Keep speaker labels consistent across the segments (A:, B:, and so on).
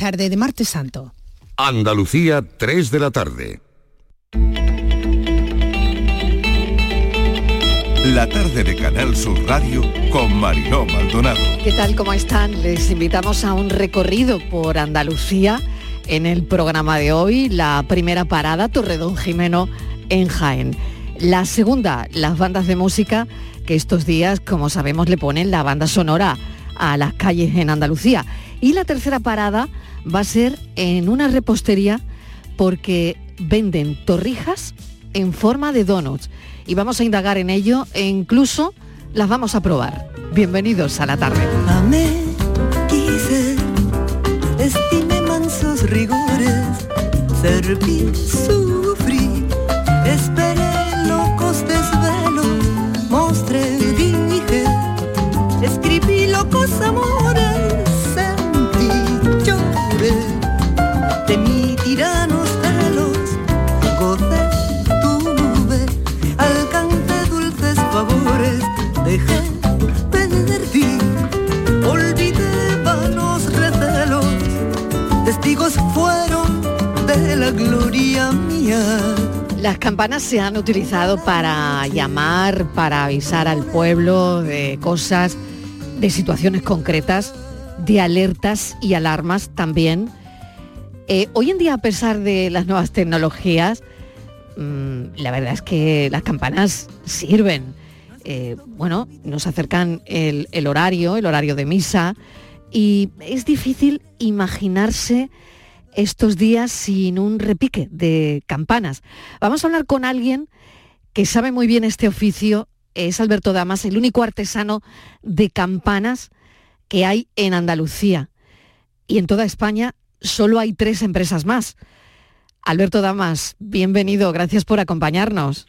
A: tarde de martes santo.
B: Andalucía, 3 de la tarde.
C: La tarde de Canal Sur Radio con Mariló Maldonado.
D: ¿Qué tal? ¿Cómo están? Les invitamos a un recorrido por Andalucía en el programa de hoy. La primera parada, Torredón Jimeno en Jaén. La segunda, las bandas de música que estos días, como sabemos, le ponen la banda sonora a las calles en Andalucía. Y la tercera parada va a ser en una repostería porque venden torrijas en forma de donuts. Y vamos a indagar en ello e incluso las vamos a probar. Bienvenidos a la tarde. Las campanas se han utilizado para llamar, para avisar al pueblo de cosas, de situaciones concretas, de alertas y alarmas también. Eh, hoy en día, a pesar de las nuevas tecnologías, mm, la verdad es que las campanas sirven. Eh, bueno, nos acercan el, el horario, el horario de misa, y es difícil imaginarse estos días sin un repique de campanas. Vamos a hablar con alguien que sabe muy bien este oficio, es Alberto Damas, el único artesano de campanas que hay en Andalucía. Y en toda España solo hay tres empresas más. Alberto Damas, bienvenido, gracias por acompañarnos.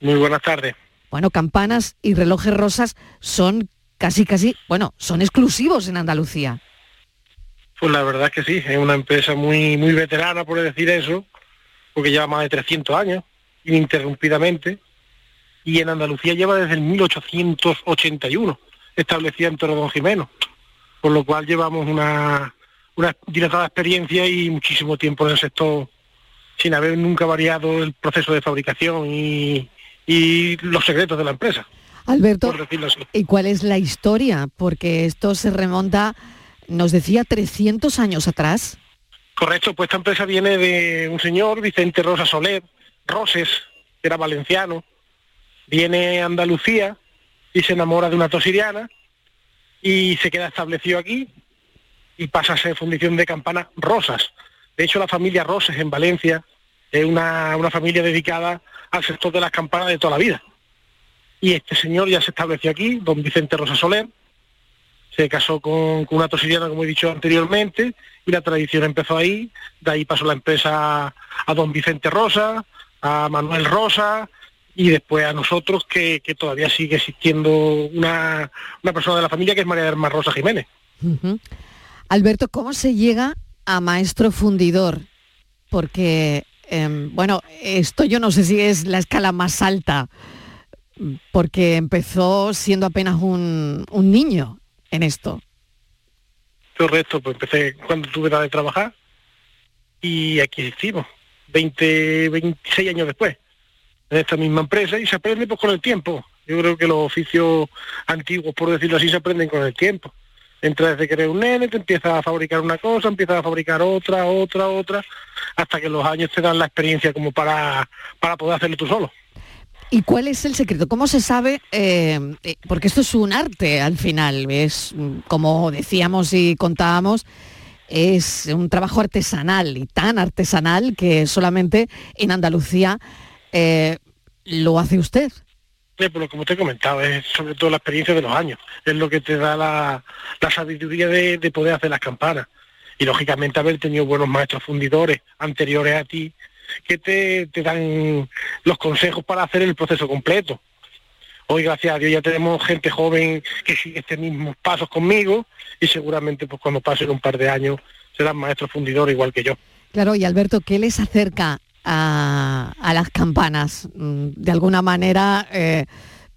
E: Muy buenas tardes.
D: Bueno, campanas y relojes rosas son casi, casi, bueno, son exclusivos en Andalucía.
E: Pues la verdad es que sí, es una empresa muy muy veterana, por decir eso, porque lleva más de 300 años, ininterrumpidamente, y en Andalucía lleva desde el 1881, establecida en Torredón Jimeno, por lo cual llevamos una, una dilatada experiencia y muchísimo tiempo en el sector, sin haber nunca variado el proceso de fabricación y, y los secretos de la empresa.
D: Alberto. ¿y cuál es la historia? Porque esto se remonta, nos decía, 300 años atrás.
E: Correcto, pues esta empresa viene de un señor, Vicente Rosa Soler, Roses, que era valenciano, viene a Andalucía y se enamora de una tosiriana y se queda establecido aquí y pasa a ser fundición de campanas Rosas. De hecho, la familia Roses en Valencia es una, una familia dedicada al sector de las campanas de toda la vida. Y este señor ya se estableció aquí, don Vicente Rosa Soler, se casó con, una tosiriana, como he dicho anteriormente, y la tradición empezó ahí, de ahí pasó la empresa a don Vicente Rosa, a Manuel Rosa, y después a nosotros, que, todavía sigue existiendo una, persona de la familia que es María Mar Rosa Jiménez.
D: Alberto, ¿cómo se llega a maestro fundidor? Porque, em, bueno, esto yo no sé si es la escala más alta, porque empezó siendo apenas un niño en esto.
E: Correcto, pues empecé cuando tuve edad de trabajar y aquí hicimos, 20, 26 años después, en esta misma empresa y se aprende pues con el tiempo. Yo creo que los oficios antiguos, por decirlo así, se aprenden con el tiempo. Entras desde que eres un nene, te empiezas a fabricar una cosa, empiezas a fabricar otra, otra, otra, hasta que los años te dan la experiencia como para, para poder hacerlo tú solo.
D: ¿Y cuál es el secreto? ¿Cómo se sabe? eh, eh, porque esto es un arte al final, es como decíamos y contábamos, es un trabajo artesanal y tan artesanal que solamente en Andalucía eh, lo hace usted.
E: Sí, pero como te he comentado, es sobre todo la experiencia de los años, es lo que te da la, la sabiduría de, de poder hacer las campanas. Y lógicamente haber tenido buenos maestros fundidores anteriores a ti, que te, te dan los consejos para hacer el proceso completo. Hoy, gracias a Dios, ya tenemos gente joven que sigue estos mismos pasos conmigo y seguramente pues cuando pasen un par de años serán maestros fundidores igual que yo.
D: Claro, y Alberto, ¿qué les acerca a, a las campanas? Mm, De alguna manera, eh,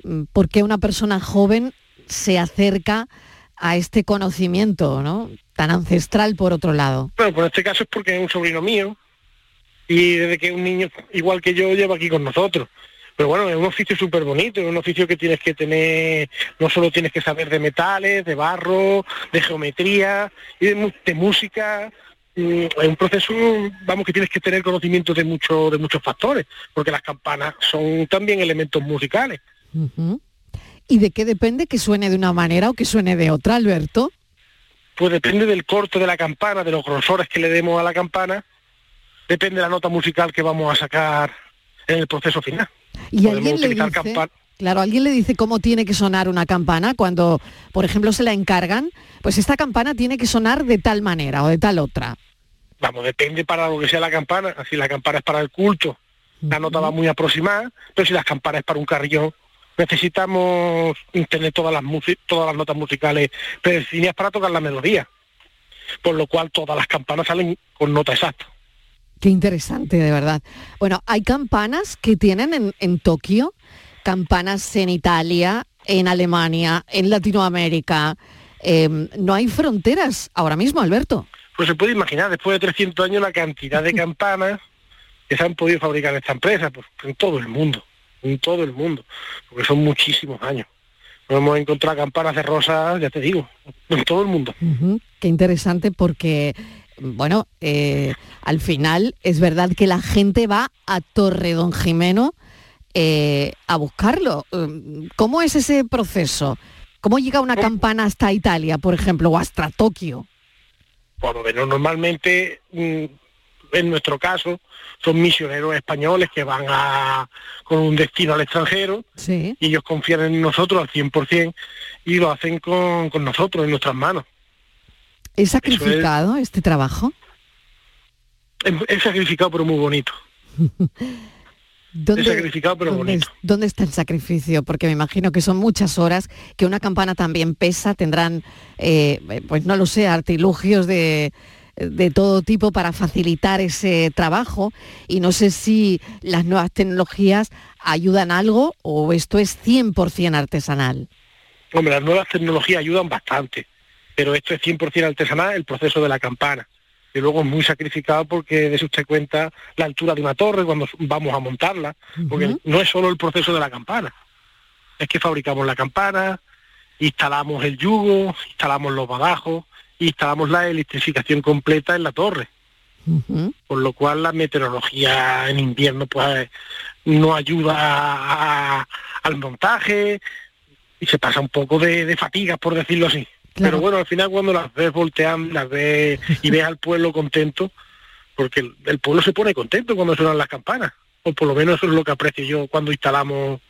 D: mm, ¿por qué una persona joven se acerca a este conocimiento, ¿no? tan ancestral por otro lado.
E: Bueno, pues en este caso es porque es un sobrino mío y desde que un niño igual que yo lleva aquí con nosotros. Pero bueno, es un oficio súper bonito, es un oficio que tienes que tener, no solo tienes que saber de metales, de barro, de geometría y de, de música, mm, es un proceso, vamos, que tienes que tener conocimiento de, mucho, de muchos factores, porque las campanas son también elementos musicales.
D: ¿Y de qué depende que suene de una manera o que suene de otra, Alberto?
E: Pues depende del corte de la campana, de los grosores que le demos a la campana, depende de la nota musical que vamos a sacar en el proceso final.
D: Y alguien le dice, claro, alguien le dice cómo tiene que sonar una campana cuando, por ejemplo, se la encargan, pues esta campana tiene que sonar de tal manera o de tal otra.
E: Vamos, depende para lo que sea la campana. Si la campana es para el culto, la nota va muy aproximada, pero si la campana es para un carrillón, necesitamos tener todas las, todas las notas musicales predefinidas para tocar la melodía. Por lo cual todas las campanas salen con nota exacta.
D: Qué interesante, de verdad. Bueno, hay campanas que tienen en, Tokio, campanas en Italia, en Alemania, en Latinoamérica. Em, no hay fronteras ahora mismo, Alberto.
E: Pues se puede imaginar, después de 300 años, la cantidad de campanas que se han podido fabricar en esta empresa, pues en todo el mundo, en todo el mundo, porque son muchísimos años. Nos hemos encontrado campanas de rosas, ya te digo, en todo el mundo.
D: Qué interesante porque bueno, eh, al final es verdad que la gente va a Torre Don Jimeno eh, a buscarlo. Mm, ¿Cómo es ese proceso? ¿Cómo llega una campana hasta Italia, por ejemplo, o hasta Tokio?
E: Bueno, normalmente, mm, en nuestro caso, son misioneros españoles que van a, con un destino al extranjero y ellos confían en nosotros al 100% y lo hacen con nosotros, en nuestras manos.
D: ¿Es sacrificado este trabajo?
E: Es, sacrificado pero muy bonito.
D: ¿Dónde,
E: es sacrificado pero bonito.
D: ¿Dónde está el sacrificio? Porque me imagino que son muchas horas, que una campana también pesa, tendrán, eh, pues no lo sé, artilugios de, de todo tipo para facilitar ese trabajo y no sé si las nuevas tecnologías ayudan algo o esto es 100% artesanal.
E: Hombre, las nuevas tecnologías ayudan bastante pero esto es 100% artesanal, el proceso de la campana. Y luego es muy sacrificado porque de usted cuenta la altura de una torre cuando vamos a montarla, porque no es solo el proceso de la campana, es que fabricamos la campana, instalamos el yugo, instalamos los badajos, instalamos la electrificación completa en la torre. Por lo cual la meteorología en invierno pues no ayuda al montaje y se pasa un poco de, de fatiga, por decirlo así. Pero bueno, al final cuando las ves volteando, las ves y ves al pueblo contento, porque el, pueblo se pone contento cuando suenan las campanas, o por lo menos eso es lo que aprecio yo cuando instalamos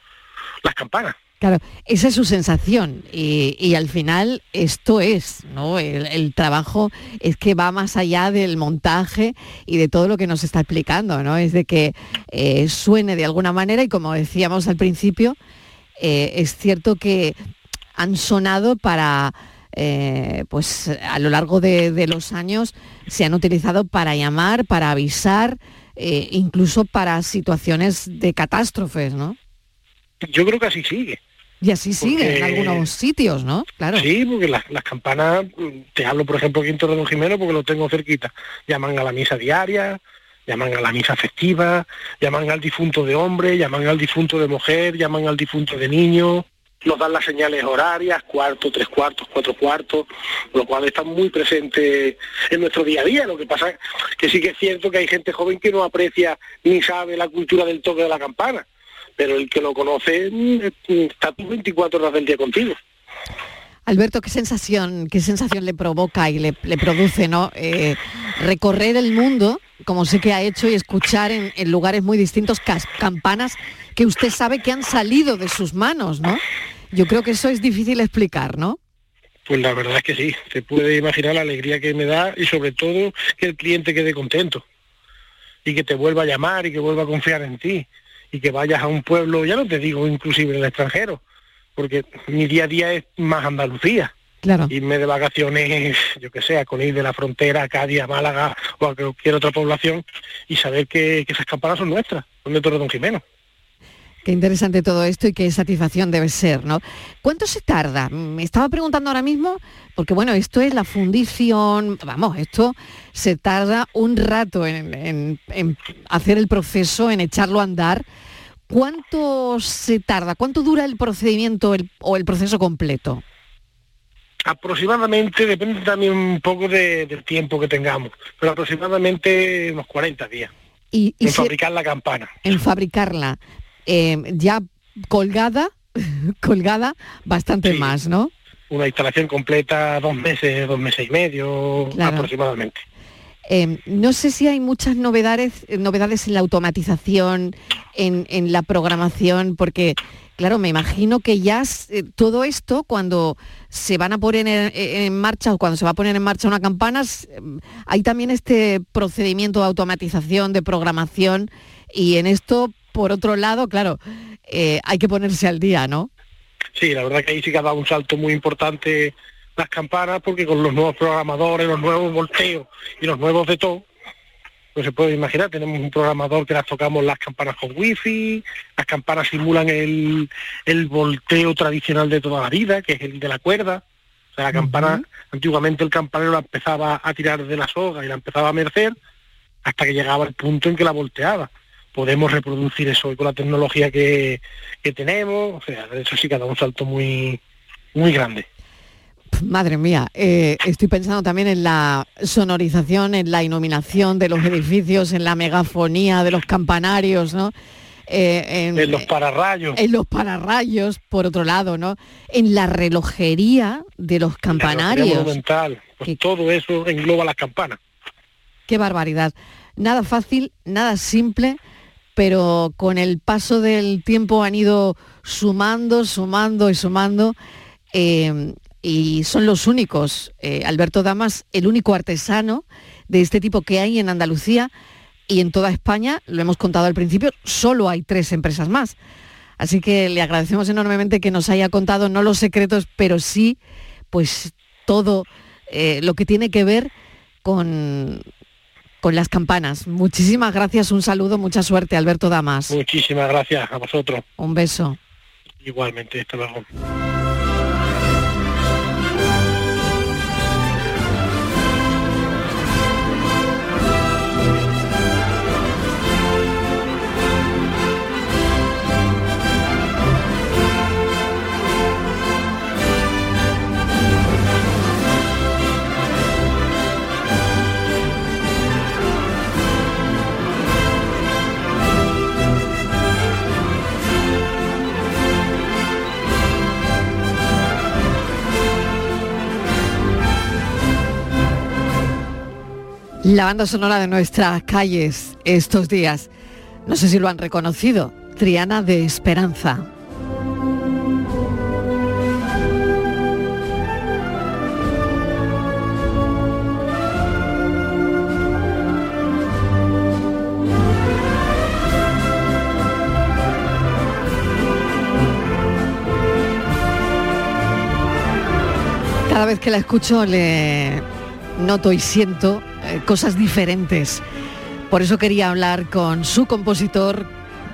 E: las campanas.
D: Claro, esa es su sensación y, al final esto es, ¿no? El, trabajo es que va más allá del montaje y de todo lo que nos está explicando, ¿no? Es de que eh, suene de alguna manera y como decíamos al principio, eh, es cierto que han sonado para eh, pues a lo largo de, los años se han utilizado para llamar, para avisar, eh, incluso para situaciones de catástrofes, ¿no?
E: Yo creo que así sigue.
D: Y así sigue en algunos sitios, ¿no?
E: Claro. Sí, porque las, campanas, te hablo por ejemplo aquí en Torre Don Jimeno porque lo tengo cerquita, llaman a la misa diaria, llaman a la misa festiva, llaman al difunto de hombre, llaman al difunto de mujer, llaman al difunto de niño, nos dan las señales horarias, cuarto, tres cuartos, cuatro cuartos, lo cual está muy presente en nuestro día a día. Lo que pasa que sí que es cierto que hay gente joven que no aprecia ni sabe la cultura del toque de la campana, pero el que lo conoce mm, está 24 horas del día contigo.
D: Alberto, ¿qué sensación, qué sensación le provoca y le, produce ¿no? Eh, recorrer el mundo, como sé que ha hecho, y escuchar en, en lugares muy distintos campanas que usted sabe que han salido de sus manos, ¿no? Yo creo que eso es difícil explicar, ¿no?
E: Pues la verdad es que sí, se puede imaginar la alegría que me da y sobre todo que el cliente quede contento y que te vuelva a llamar y que vuelva a confiar en ti y que vayas a un pueblo, ya no te digo inclusive en el extranjero, porque mi día a día es más Andalucía.
D: Claro.
E: Irme de vacaciones, yo que sé, con ir de la frontera a Cádiz, a Málaga o a cualquier otra población y saber que, esas campanas son nuestras, son de Torre Don Jimeno.
D: Qué interesante todo esto y qué satisfacción debe ser, ¿no? ¿Cuánto se tarda? Me estaba preguntando ahora mismo, porque bueno, esto es la fundición, vamos, esto se tarda un rato en, hacer el proceso, en echarlo a andar. ¿Cuánto se tarda? ¿Cuánto dura el procedimiento o el proceso completo?
E: Aproximadamente, depende también un poco del tiempo que tengamos, pero aproximadamente unos 40 días.
D: Y,
E: en fabricar la campana.
D: En fabricarla. Eh, ya colgada, colgada bastante más, ¿no?
E: Una instalación completa, dos meses, dos meses y medio aproximadamente.
D: Eh, no sé si hay muchas novedades, novedades en la automatización, en, en la programación, porque claro, me imagino que ya eh, todo esto, cuando se van a poner en, marcha o cuando se va a poner en marcha una campana, hay también este procedimiento de automatización, de programación, y en esto por otro lado, claro, eh, hay que ponerse al día, ¿no?
E: Sí, la verdad que ahí sí que ha dado un salto muy importante las campanas, porque con los nuevos programadores, los nuevos volteos y los nuevos de todo, pues se puede imaginar, tenemos un programador que las tocamos las campanas con wifi, las campanas simulan el, volteo tradicional de toda la vida, que es el de la cuerda. O sea, la campana, antiguamente el campanero la empezaba a tirar de la soga y la empezaba a mercer hasta que llegaba el punto en que la volteaba podemos reproducir eso y con la tecnología que, tenemos, o sea, eso sí que ha dado un salto muy, muy grande.
D: Madre mía, eh, estoy pensando también en la sonorización, en la iluminación de los edificios, en la megafonía de los campanarios, ¿no?
E: Eh, en, los pararrayos.
D: En los pararrayos, por otro lado, ¿no? En la relojería de los campanarios.
E: Pues todo eso engloba las campanas.
D: Qué barbaridad. Nada fácil, nada simple pero con el paso del tiempo han ido sumando, sumando y sumando. Eh, y son los únicos, eh, Alberto Damas, el único artesano de este tipo que hay en Andalucía y en toda España, lo hemos contado al principio, solo hay tres empresas más. Así que le agradecemos enormemente que nos haya contado no los secretos, pero sí pues todo eh, lo que tiene que ver con, con las campanas. Muchísimas gracias, un saludo, mucha suerte, Alberto Damas.
E: Muchísimas gracias a vosotros.
D: Un beso.
E: Igualmente, hasta luego.
D: La banda sonora de nuestras calles estos días, no sé si lo han reconocido, Triana de Esperanza. Cada vez que la escucho le noto y siento eh, cosas diferentes. Por eso quería hablar con su compositor,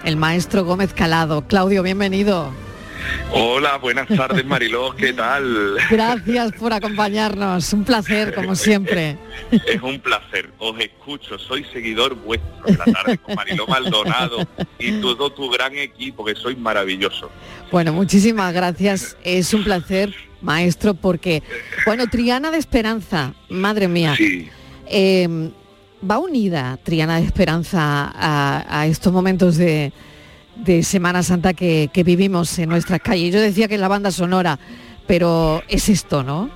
D: el maestro Gómez Calado. Claudio, bienvenido.
A: Hola, buenas tardes Mariló, ¿qué tal?
D: Gracias por acompañarnos, un placer como siempre.
A: Es un placer, os escucho, soy seguidor vuestro de la tarde con Mariló Maldonado y todo tu gran equipo, que sois maravilloso.
D: Bueno, muchísimas gracias, es un placer, maestro, porque, bueno, Triana de Esperanza, madre mía.
A: Sí.
D: Em, ¿Va unida Triana de Esperanza a, estos momentos de, Semana Santa que, vivimos en nuestras calles? Yo decía que es la banda sonora, pero es esto, ¿no?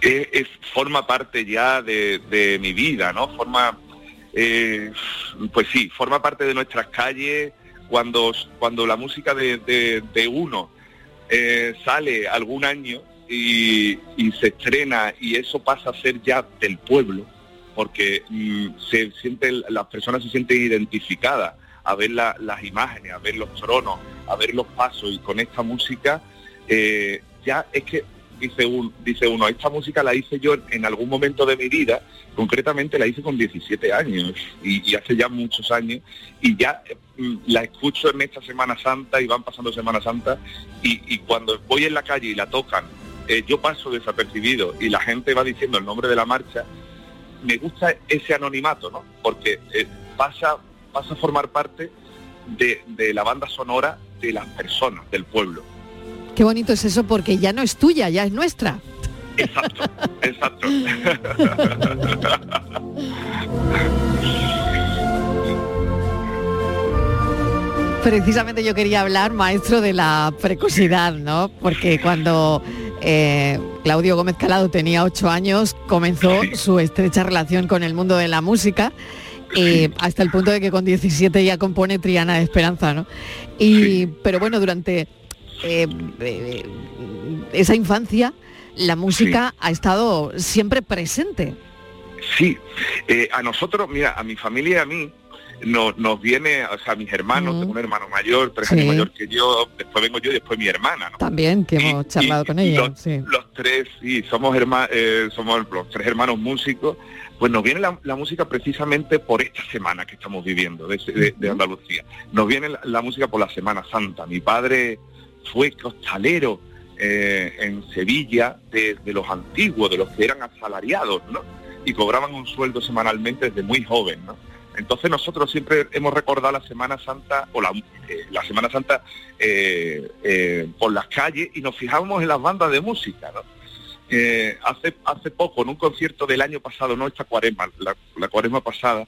A: Es, forma parte ya de, mi vida, ¿no? Forma, eh, pues sí, forma parte de nuestras calles cuando, cuando la música de, uno eh, sale algún año y se estrena y eso pasa a ser ya del pueblo porque mm, se sienten, las personas se sienten identificadas a ver las imágenes, a ver los tronos, a ver los pasos y con esta música eh, ya es que dice, un, dice uno, esta música la hice yo en algún momento de mi vida, concretamente la hice con 17 años y, hace ya muchos años y ya mm, la escucho en esta Semana Santa y van pasando Semana Santa y, cuando voy en la calle y la tocan, eh, yo paso desapercibido y la gente va diciendo el nombre de la marcha, me gusta ese anonimato, ¿no? Porque eh, pasa, pasa a formar parte de, de la banda sonora de las personas, del pueblo.
D: Qué bonito es eso porque ya no es tuya, ya es nuestra.
A: Exacto, exacto.
D: Precisamente yo quería hablar, maestro, de la precocidad, ¿no? Porque cuando eh, Claudio Gómez Calado tenía ocho años, comenzó su estrecha relación con el mundo de la música. Eh, hasta el punto de que con 17 ya compone Triana de Esperanza, ¿no? Y, Pero bueno, durante eh, esa infancia la música ha estado siempre presente.
A: Sí, a nosotros, mira, a mi familia y a mí, nos viene, o sea, mis hermanos, tengo un hermano mayor, tres años mayor que yo, después vengo yo y después mi hermana, ¿no?
D: También, que hemos charlado con ella.
A: Los, los tres, sí, somos, eh, somos los tres hermanos músicos, pues nos viene la, música precisamente por esta semana que estamos viviendo de, Andalucía. Nos viene la, música por la Semana Santa. Mi padre fue costalero eh, en Sevilla de, de los antiguos, de los que eran asalariados, ¿no? Y cobraban un sueldo semanalmente desde muy joven, ¿no? Entonces nosotros siempre hemos recordado la Semana Santa o la, eh, Semana Santa eh, eh, por las calles y nos fijamos en las bandas de música. hace, hace poco, en un concierto del año pasado, no esta cuaresma, la, cuaresma pasada,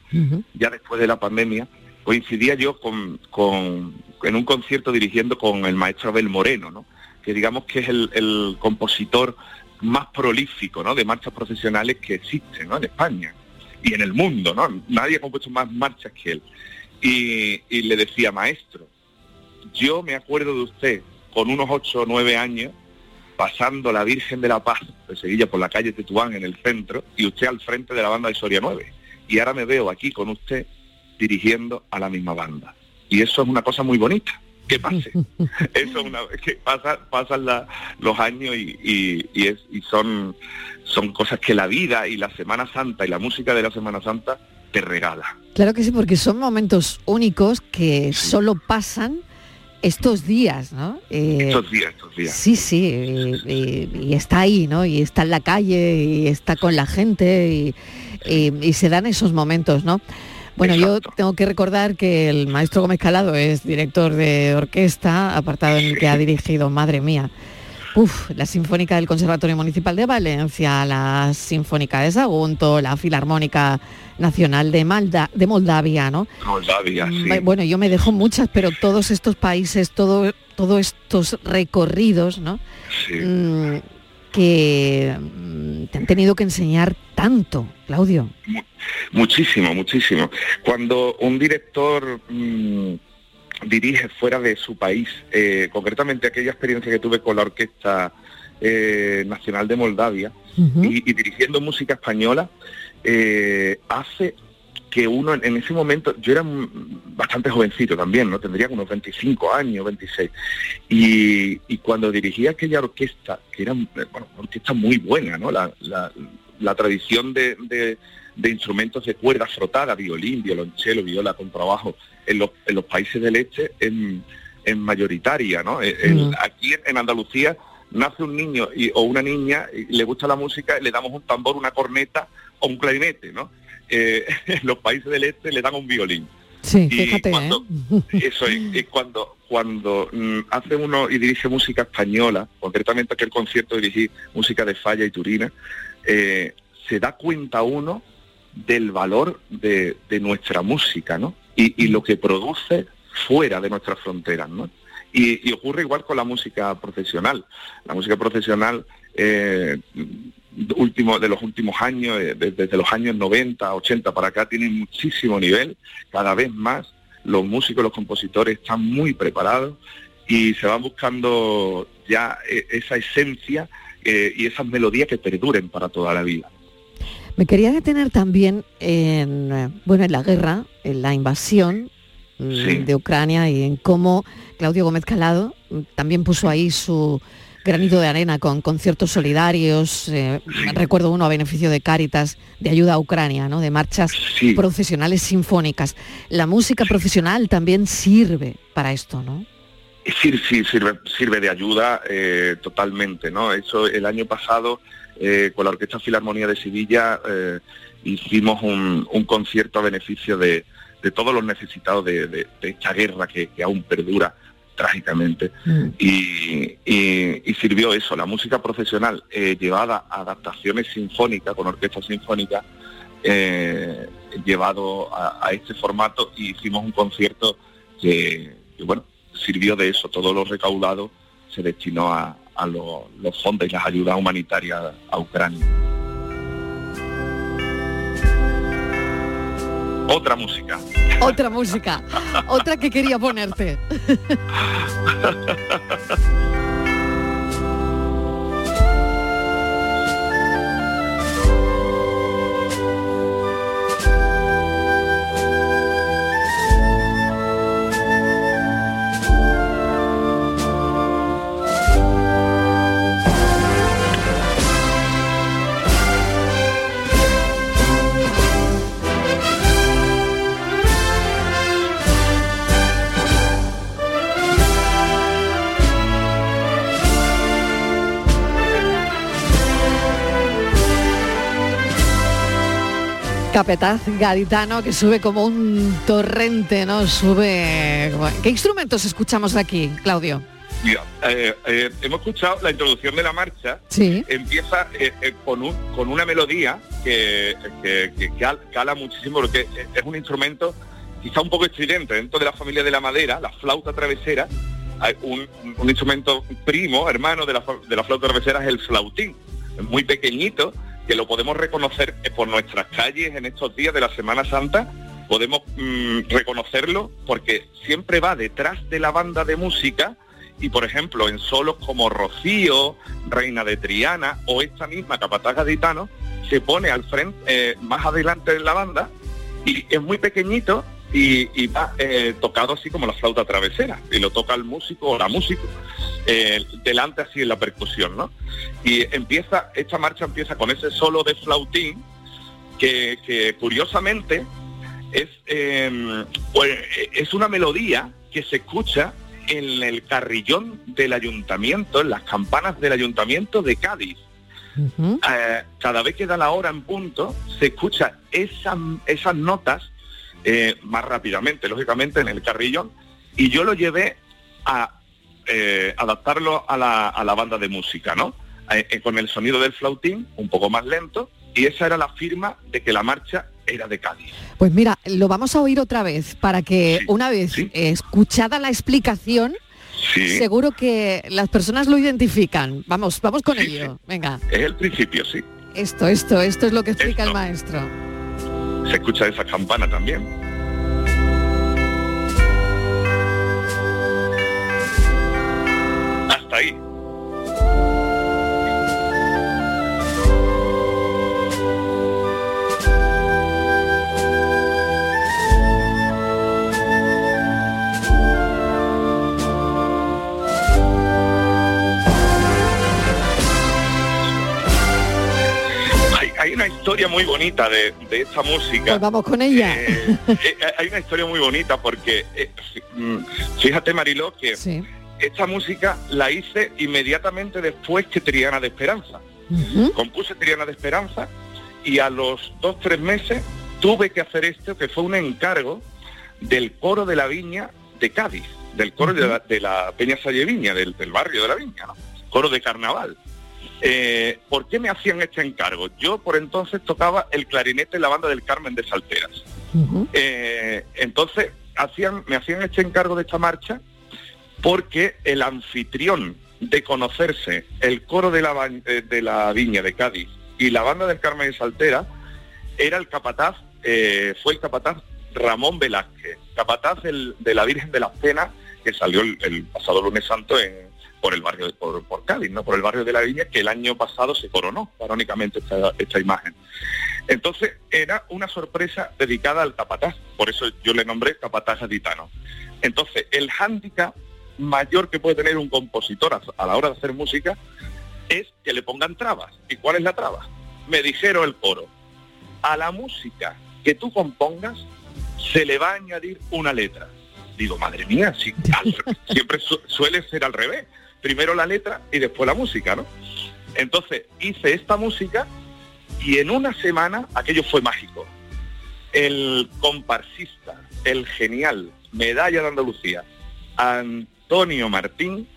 A: ya después de la pandemia, coincidía yo con, en un concierto dirigiendo con el maestro Abel Moreno, que digamos que es el, compositor más prolífico de marchas profesionales que existen en España y en el mundo, ¿no? Nadie ha compuesto más marchas que él. Y, le decía, maestro, yo me acuerdo de usted con unos ocho o nueve años pasando la Virgen de la Paz de Sevilla por la calle Tetuán en el centro y usted al frente de la banda de Soria 9. Y ahora me veo aquí con usted dirigiendo a la misma banda. Y eso es una cosa muy bonita que pase. Eso es una que pasa, pasan los años y, es, y son, son cosas que la vida y la Semana Santa y la música de la Semana Santa te regala.
D: Claro que sí, porque son momentos únicos que solo pasan estos días, ¿no?
A: Eh, estos días, estos días.
D: Sí, sí, y, está ahí, ¿no? Y está en la calle, y está con la gente, y, y se dan esos momentos, ¿no? Bueno, yo tengo que recordar que el maestro Gómez Calado es director de orquesta, apartado en el que ha dirigido, madre mía, Uf, la Sinfónica del Conservatorio Municipal de Valencia, la Sinfónica de Sagunto, la Filarmónica Nacional de, Malda, de Moldavia, ¿no?
A: Moldavia, mm, sí.
D: Bueno, yo me dejo muchas, pero todos estos países, todo, todos estos recorridos, ¿no? Sí. Mm, que mm, te han tenido que enseñar tanto, Claudio.
A: Muchísimo, muchísimo. Cuando un director mm, dirige fuera de su país, eh, concretamente aquella experiencia que tuve con la Orquesta eh, Nacional de Moldavia y, dirigiendo música española, eh, hace que uno en ese momento, yo era bastante jovencito también, ¿no? Tendría unos 25 años, 26. Y, cuando dirigía aquella orquesta, que era bueno, una orquesta muy buena, ¿no? La, tradición de, instrumentos de cuerda frotada, violín, violonchelo, viola, contrabajo, en los, en los países del este en, mayoritaria, ¿no? Mm. aquí en Andalucía nace un niño y, o una niña y le gusta la música, le damos un tambor, una corneta o un clarinete, ¿no? Eh, los países del este le dan un violín.
D: Sí, fíjate,
A: cuando, ¿eh? Eso es, cuando, cuando mm, hace uno y dirige música española, concretamente aquel concierto dirigí música de Falla y Turina, eh, se da cuenta uno del valor de, nuestra música, ¿no? Y, lo que produce fuera de nuestras fronteras, ¿no? Y, y, ocurre igual con la música profesional. La música profesional eh, último, de los últimos años, eh, desde, los años 90, 80 para acá, tienen muchísimo nivel, cada vez más los músicos, los compositores están muy preparados y se van buscando ya eh, esa esencia eh, y esas melodías que perduren para toda la vida.
D: Me quería detener también en, bueno, en la guerra, en la invasión mm, de Ucrania y en cómo Claudio Gómez Calado mm, también puso ahí su granito de arena con conciertos solidarios, eh, recuerdo uno a beneficio de Cáritas, de ayuda a Ucrania, ¿no? de marchas procesionales sinfónicas. La música profesional también sirve para esto, ¿no?
A: Sí, sí, sirve, sirve de ayuda eh, totalmente, ¿no? Eso el año pasado eh, con la Orquesta Filarmonía de Sevilla hicimos un, concierto a beneficio de, todos los necesitados de, esta guerra que aún perdura trágicamente. Mm. Y, sirvió eso, la música profesional eh, llevada a adaptaciones sinfónicas, con orquesta sinfónica, eh, llevado a, este formato y hicimos un concierto que, bueno, sirvió de eso, todo lo recaudado se destinó a, los fondos y las ayudas humanitarias a Ucrania. Otra música.
D: Otra música. Otra que quería ponerte. Capetaz gaditano que sube como un torrente, ¿no? Sube... ¿Qué instrumentos escuchamos aquí, Claudio?
A: Eh, eh, hemos escuchado la introducción de la marcha.
D: Sí.
A: Empieza eh, con, un, con una melodía que, que, cala muchísimo porque es un instrumento quizá un poco estridente dentro de la familia de la madera, la flauta travesera. Hay un, un instrumento primo, hermano de la, de la flauta travesera es el flautín, muy pequeñito que lo podemos reconocer por nuestras calles en estos días de la Semana Santa, podemos mm, reconocerlo porque siempre va detrás de la banda de música y por ejemplo en solos como Rocío, Reina de Triana o esta misma Capataz Gaditano se pone al frente, eh, más adelante de la banda y es muy pequeñito y, va eh, tocado así como la flauta travesera, y lo toca el músico o la músico eh, delante así en la percusión, ¿no? Y empieza, esta marcha empieza con ese solo de flautín, que, curiosamente es, em, pues, es una melodía que se escucha en el carrillón del ayuntamiento, en las campanas del ayuntamiento de Cádiz. Eh, cada vez que da la hora en punto, se escucha esas notas eh, más rápidamente, lógicamente, en el carrillón, y yo lo llevé a eh, adaptarlo a la, banda de música, ¿no? Eh, con el sonido del flautín, un poco más lento, y esa era la firma de que la marcha era de Cádiz.
D: Pues mira, lo vamos a oír otra vez, para que una vez escuchada la explicación, seguro que las personas lo identifican. Vamos, vamos con ello. Venga.
A: Es el principio, sí.
D: Esto, esto, esto es lo que explica el maestro
A: se escucha esa campana también. Una historia muy bonita de, esta música.
D: Pues vamos con ella.
A: Eh, eh, hay una historia muy bonita porque, eh, mm, fíjate Mariló, que esta música la hice inmediatamente después que Triana de Esperanza. Compuse Triana de Esperanza y a los dos, tres meses tuve que hacer esto, que fue un encargo del coro de la viña de Cádiz, del coro de, la, Peña Salleviña, del, del barrio de la viña, coro de carnaval. Eh, ¿Por qué me hacían este encargo? Yo por entonces tocaba el clarinete en la banda del Carmen de Salteras. Eh, entonces hacían, me hacían este encargo de esta marcha porque el anfitrión de conocerse el coro de la, eh, de la Viña de Cádiz y la banda del Carmen de Salteras era el capataz, fue el capataz Ramón Velázquez, capataz de la Virgen de las Penas que salió el pasado lunes santo en, por el barrio, por, por Cádiz, ¿no? por el barrio de la Viña, que el año pasado se coronó parónicamente esta, esta imagen. Entonces era una sorpresa dedicada al capataz, por eso yo le nombré capataz gaditano. Entonces el hándicap mayor que puede tener un compositor a, a la hora de hacer música es que le pongan trabas. ¿Y cuál es la traba? Me dijeron el coro, a la música que tú compongas se le va a añadir una letra. Digo, madre mía, si, al- siempre su- suele ser al revés. Primero la letra y después la música, ¿no? Entonces hice esta música y en una semana aquello fue mágico. El comparsista, el genial, medalla de Andalucía, Antonio Martín,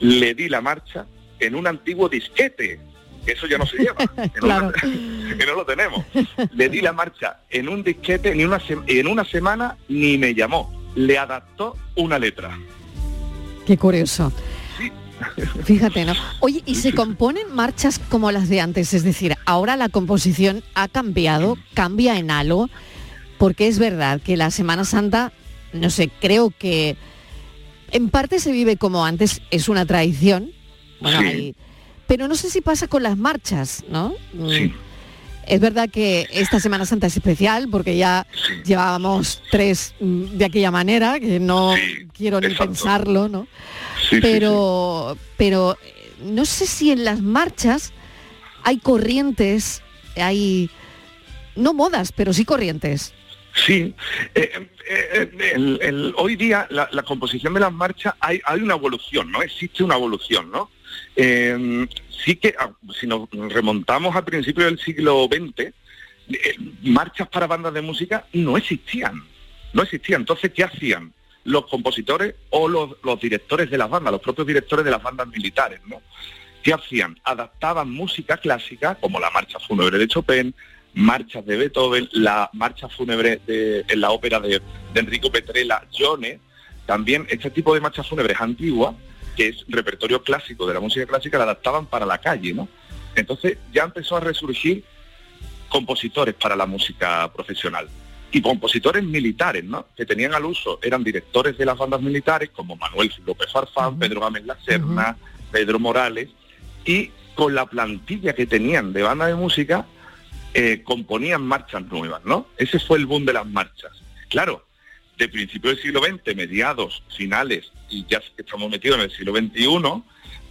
A: le di la marcha en un antiguo disquete, que eso ya no se lleva, que, no,
D: Claro.
A: que no lo tenemos. Le di la marcha en un disquete, ni una en una semana ni me llamó, le adaptó una letra.
D: Qué curioso. Fíjate, ¿no? Oye, ¿y se componen marchas como las de antes? Es decir, ahora la composición ha cambiado, cambia en algo, porque es verdad que la Semana Santa, no sé, creo que en parte se vive como antes, es una tradición, bueno,
A: Sí.
D: hay- pero no sé si pasa con las marchas, ¿no? Mm,
A: Sí,
D: Es verdad que esta Semana Santa es especial porque ya
A: sí.
D: llevábamos tres mm, de aquella manera, que no quiero ni
A: exacto.
D: pensarlo, ¿no?
A: Sí, sí,
D: pero pero eh, no sé si en las marchas hay corrientes, hay no modas, pero sí corrientes.
A: Sí, eh, eh, el- el- hoy día la, la composición de las marchas hay, hay una evolución, ¿no? Existe una evolución, ¿no? Eh, sí que ah, si nos remontamos al principio del siglo XX, marchas para bandas de música no existían, no existían. Entonces, ¿qué hacían? Los compositores o los, directores de las bandas, los propios directores de las bandas militares, ¿no? ¿Qué hacían? Adaptaban música clásica, como la marcha fúnebre de Chopin, marchas de Beethoven, la marcha fúnebre en la ópera de, de Enrico Petrella, Jone, también este tipo de marchas fúnebres antiguas, que es repertorio clásico de la música clásica, la adaptaban para la calle, ¿no? Entonces ya empezó a resurgir compositores para la música profesional y compositores militares, ¿no? Que tenían al uso, eran directores de las bandas militares como Manuel López Farfán. Pedro Gámez La Serna, Pedro Morales, y con la plantilla que tenían de banda de música, eh, componían marchas nuevas, ¿no? Ese fue el boom de las marchas. Claro, de principio del siglo XX, mediados, finales, y ya estamos metidos en el siglo XXI,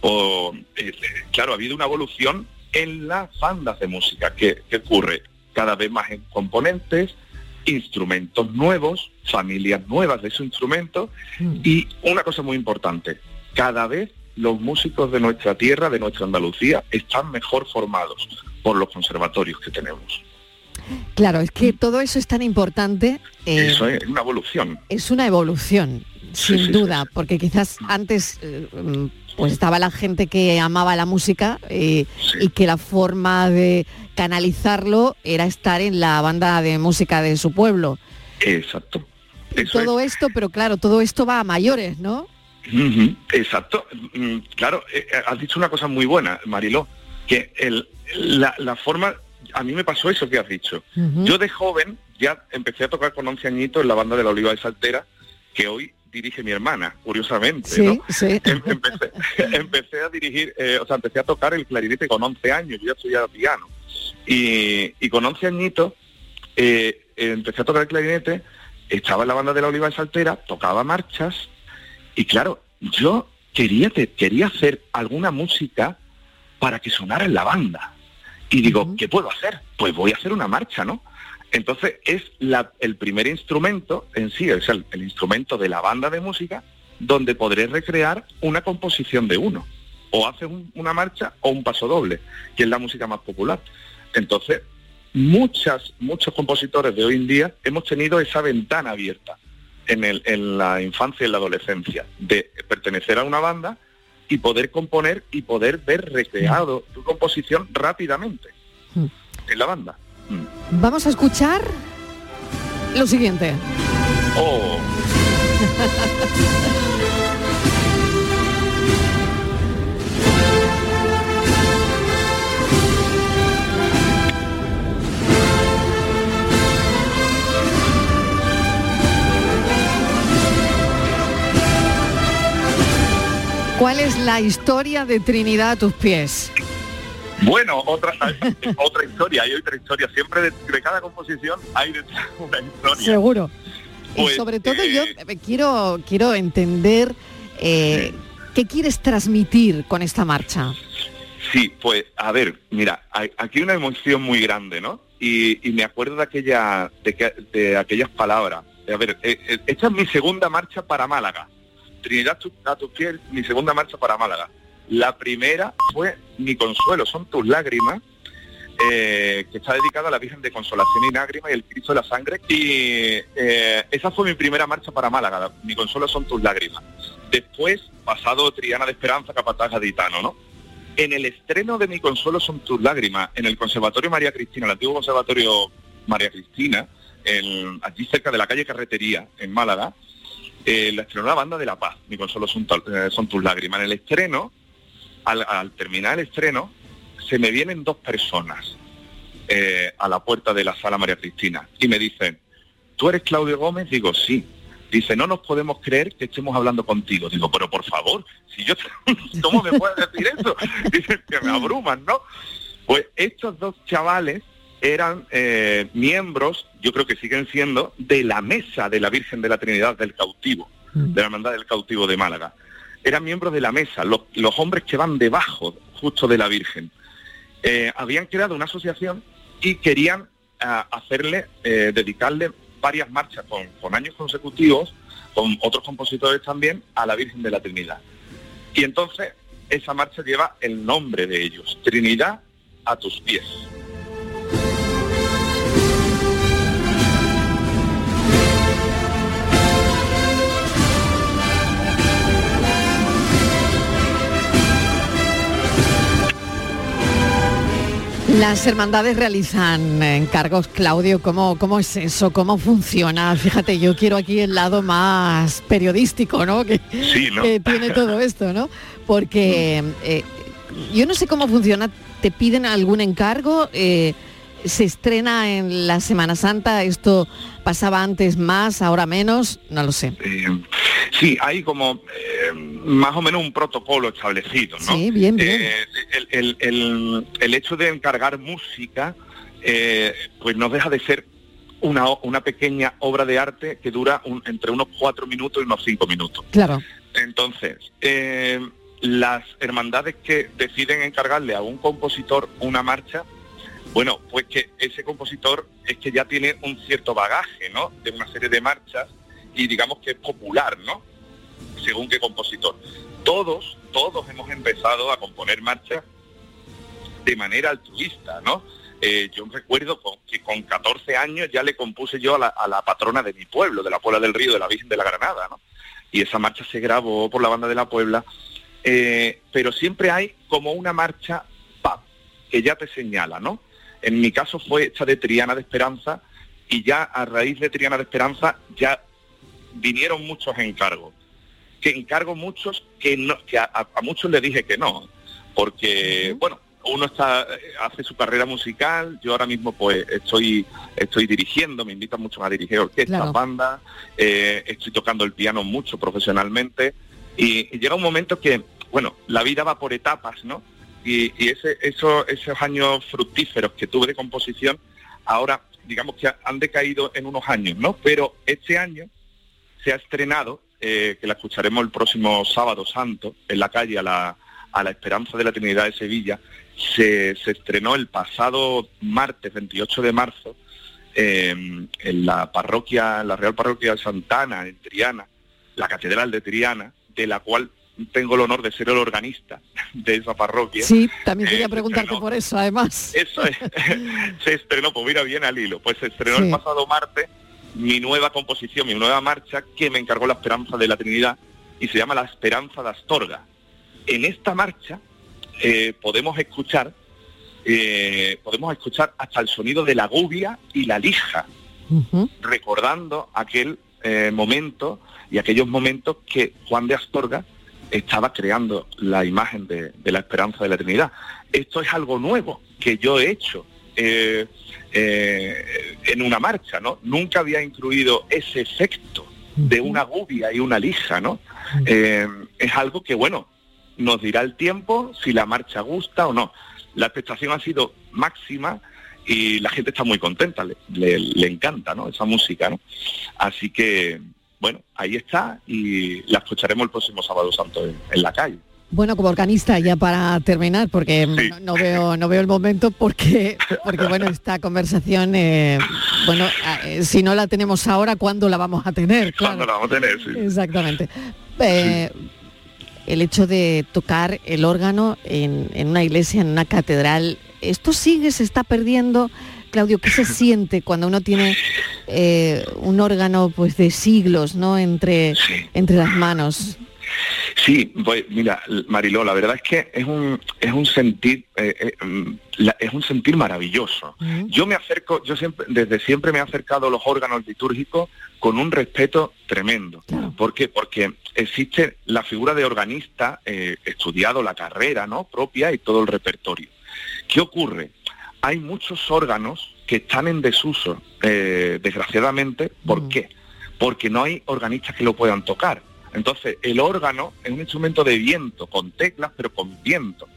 A: o, eh, claro, ha habido una evolución en las bandas de música. ¿Qué, qué ocurre? Cada vez más en componentes, instrumentos nuevos, familias nuevas de esos instrumentos, y una cosa muy importante, cada vez los músicos de nuestra tierra, de nuestra Andalucía, están mejor formados por los conservatorios que tenemos.
D: Claro, es que todo eso es tan importante. eh,
A: Eso es una evolución.
D: es una evolución, sin
A: sí, sí,
D: duda,
A: sí.
D: porque quizás antes eh, mm, pues estaba la gente que amaba la música eh,
A: Sí.
D: y que la forma de canalizarlo era estar en la banda de música de su pueblo.
A: Exacto. Eso
D: todo
A: es.
D: esto, pero claro, todo esto va a mayores, ¿no?
A: Exacto. Mm, Claro, eh, eh, has dicho una cosa muy buena, Mariló, que el, la, la forma, a mí me pasó eso que has dicho. Yo de joven ya empecé a tocar con 11 añitos en la banda de la Oliva de Saltera, que hoy dirige mi hermana, curiosamente,
D: sí,
A: ¿no?
D: sí.
A: Em- empecé, empecé a dirigir, eh, o sea, empecé a tocar el clarinete con 11 años, yo ya estudiaba piano. Y, y con 11 añitos eh, empecé a tocar el clarinete, estaba en la banda de la Oliva Saltera, tocaba marchas, y claro, yo quería, te- quería hacer alguna música para que sonara en la banda. Y digo,
D: Ujú.
A: ¿qué puedo hacer? Pues voy a hacer una marcha, ¿no? Entonces es la- el primer instrumento en sí, es el, el instrumento de la banda de música donde podré recrear una composición de uno. O hace un- una marcha o un paso doble, que es la música más popular. Entonces, muchas, muchos compositores de hoy en día hemos tenido esa ventana abierta en, el- en la infancia y en la adolescencia, de pertenecer a una banda y poder componer y poder ver recreado tu composición rápidamente
D: Mm.
A: en la banda.
D: Vamos a escuchar lo siguiente.
A: Oh,
D: ¿Cuál es la historia de Trinidad a tus pies?
A: Bueno, otra otra historia, hay otra historia. Siempre de, de cada composición hay una historia.
D: Seguro. y
A: Pues,
D: sobre todo
A: eh,
D: yo quiero, quiero entender Eh, ¿Qué quieres transmitir con esta marcha?
A: Sí, pues a ver, mira, hay- aquí hay una emoción muy grande, ¿no? Y, y me acuerdo de aquella, de, que- de aquellas palabras. A ver, eh, eh, esta es mi segunda marcha para Málaga. Trinidad tu- a tus pies, mi segunda marcha para Málaga. La primera fue Mi consuelo, son tus lágrimas, eh, que está dedicada a la Virgen de Consolación y Lágrimas y el Cristo de la Sangre. Y eh, esa fue mi primera marcha para Málaga, Mi consuelo son tus lágrimas. Después, pasado Triana de Esperanza, Capataz Gaditano, ¿no? En el estreno de Mi consuelo son tus lágrimas, en el Conservatorio María Cristina, el antiguo Conservatorio María Cristina, allí cerca de la calle Carretería, en Málaga, eh, la estrenó la banda de La Paz, Mi consuelo son, eh, son tus lágrimas. En el estreno, al, al terminar el estreno, se me vienen dos personas eh, a la puerta de la sala María Cristina y me dicen, ¿tú eres Claudio Gómez? Digo, sí. Dice, no nos podemos creer que estemos hablando contigo. Digo, pero por favor, si yo, ¿cómo me puedes decir eso? Dice, que me abruman, ¿no? Pues estos dos chavales eran eh, miembros, yo creo que siguen siendo, de la mesa de la Virgen de la Trinidad del Cautivo, de la Hermandad del Cautivo de Málaga. Eran miembros de la mesa, los, hombres que van debajo justo de la Virgen. Eh, habían creado una asociación y querían ah, hacerle, eh, dedicarle varias marchas con años consecutivos, con otros compositores también, a la Virgen de la Trinidad. Y entonces esa marcha lleva el nombre de ellos, Trinidad a tus pies.
D: Las hermandades realizan encargos, Claudio, ¿cómo, ¿cómo es eso? ¿Cómo funciona? Fíjate, yo quiero aquí el lado más periodístico, ¿no? Que,
A: Sí, ¿no?
D: que tiene todo esto, ¿no? Porque eh, yo no sé cómo funciona, ¿te piden algún encargo? Eh, ¿Se estrena en la Semana Santa? ¿Esto pasaba antes más, ahora menos? No lo sé.
A: Eh, sí, hay como eh, más o menos un protocolo establecido, ¿no?
D: Sí, bien, bien.
A: Eh, el, el- el- el hecho de encargar música, eh, pues no deja de ser una, una pequeña obra de arte que dura un- entre unos cuatro minutos y unos cinco minutos.
D: Claro.
A: Entonces, las hermandades que deciden encargarle a un compositor una marcha, bueno, pues que ese compositor es que ya tiene un cierto bagaje, ¿no? De una serie de marchas y digamos que es popular, ¿no? Según qué compositor. Todos, todos hemos empezado a componer marchas de manera altruista, ¿no? Eh, yo recuerdo que con 14 años ya le compuse yo a la, a la patrona de mi pueblo, de la Puebla del Río, de la Virgen de la Granada, ¿no? Y esa marcha se grabó por la banda de la Puebla, eh, pero siempre hay como una marcha pap, que ya te señala, ¿no? En mi caso fue esta de Triana de Esperanza y ya a raíz de Triana de Esperanza ya vinieron muchos encargos. Que encargo muchos que no, que a, muchos le dije que no, porque bueno, uno está eh, hace su carrera musical, yo ahora mismo pues estoy estoy dirigiendo, me invitan mucho a dirigir orquestas,
D: Claro.
A: bandas, eh, estoy tocando el piano mucho profesionalmente y, y llega un momento que bueno, la vida va por etapas, ¿no? Y, y ese, eso- esos años fructíferos que tuve de composición, ahora digamos que han decaído en unos años, ¿no? Pero este año se ha estrenado, eh, que la escucharemos el próximo sábado santo, en la calle a la, a la Esperanza de la Trinidad de Sevilla, se, se estrenó el pasado martes 28 de marzo eh, en la parroquia, en la Real Parroquia de Santana, en Triana, la Catedral de Triana, de la cual tengo el honor de ser el organista de esa parroquia.
D: Sí, también quería
A: Eh,
D: preguntarte por eso, además.
A: Eso es. se estrenó, pues mira bien al hilo. Pues se estrenó
D: Sí.
A: el pasado martes mi nueva composición, mi nueva marcha que me encargó la Esperanza de la Trinidad y se llama La Esperanza de Astorga. En esta marcha eh, podemos escuchar eh, podemos escuchar hasta el sonido de la gubia y la lija, recordando aquel eh, momento y aquellos momentos que Juan de Astorga estaba creando la imagen de, de la esperanza de la Trinidad. Esto es algo nuevo que yo he hecho eh, eh, en una marcha, ¿no? Nunca había incluido ese efecto de una gubia y una lija, ¿no? Eh, es algo que, bueno, nos dirá el tiempo si la marcha gusta o no. La expectación ha sido máxima y la gente está muy contenta, le, le- le encanta, ¿no? Esa música, ¿no? Así que, bueno, ahí está y la escucharemos el próximo sábado santo en, la calle.
D: Bueno, como organista, ya para terminar, porque no, veo no veo el momento, porque porque bueno, esta conversación, eh, bueno, eh, si no la tenemos ahora, ¿cuándo la vamos a tener?
A: ¿Cuándo la vamos a tener? Sí.
D: Exactamente. Eh, el hecho de tocar el órgano en, en una iglesia, en una catedral, ¿esto sigue, se está perdiendo? Claudio, ¿qué se siente cuando uno tiene eh, un órgano pues de siglos ¿no? entre, entre las manos?
A: Sí, pues mira, Mariló, la verdad es que es un, es un sentir, eh, eh, mm, es un sentir maravilloso. Yo me acerco, yo siempre, desde siempre me he acercado a los órganos litúrgicos con un respeto tremendo. ¿Por qué? Porque existe la figura de organista, estudiado la carrera ¿no? propia y todo el repertorio. ¿Qué ocurre? Hay muchos órganos que están en desuso, eh, desgraciadamente. ¿Por qué? Porque no hay organistas que lo puedan tocar. Entonces, el órgano es un instrumento de viento, con teclas, pero con viento.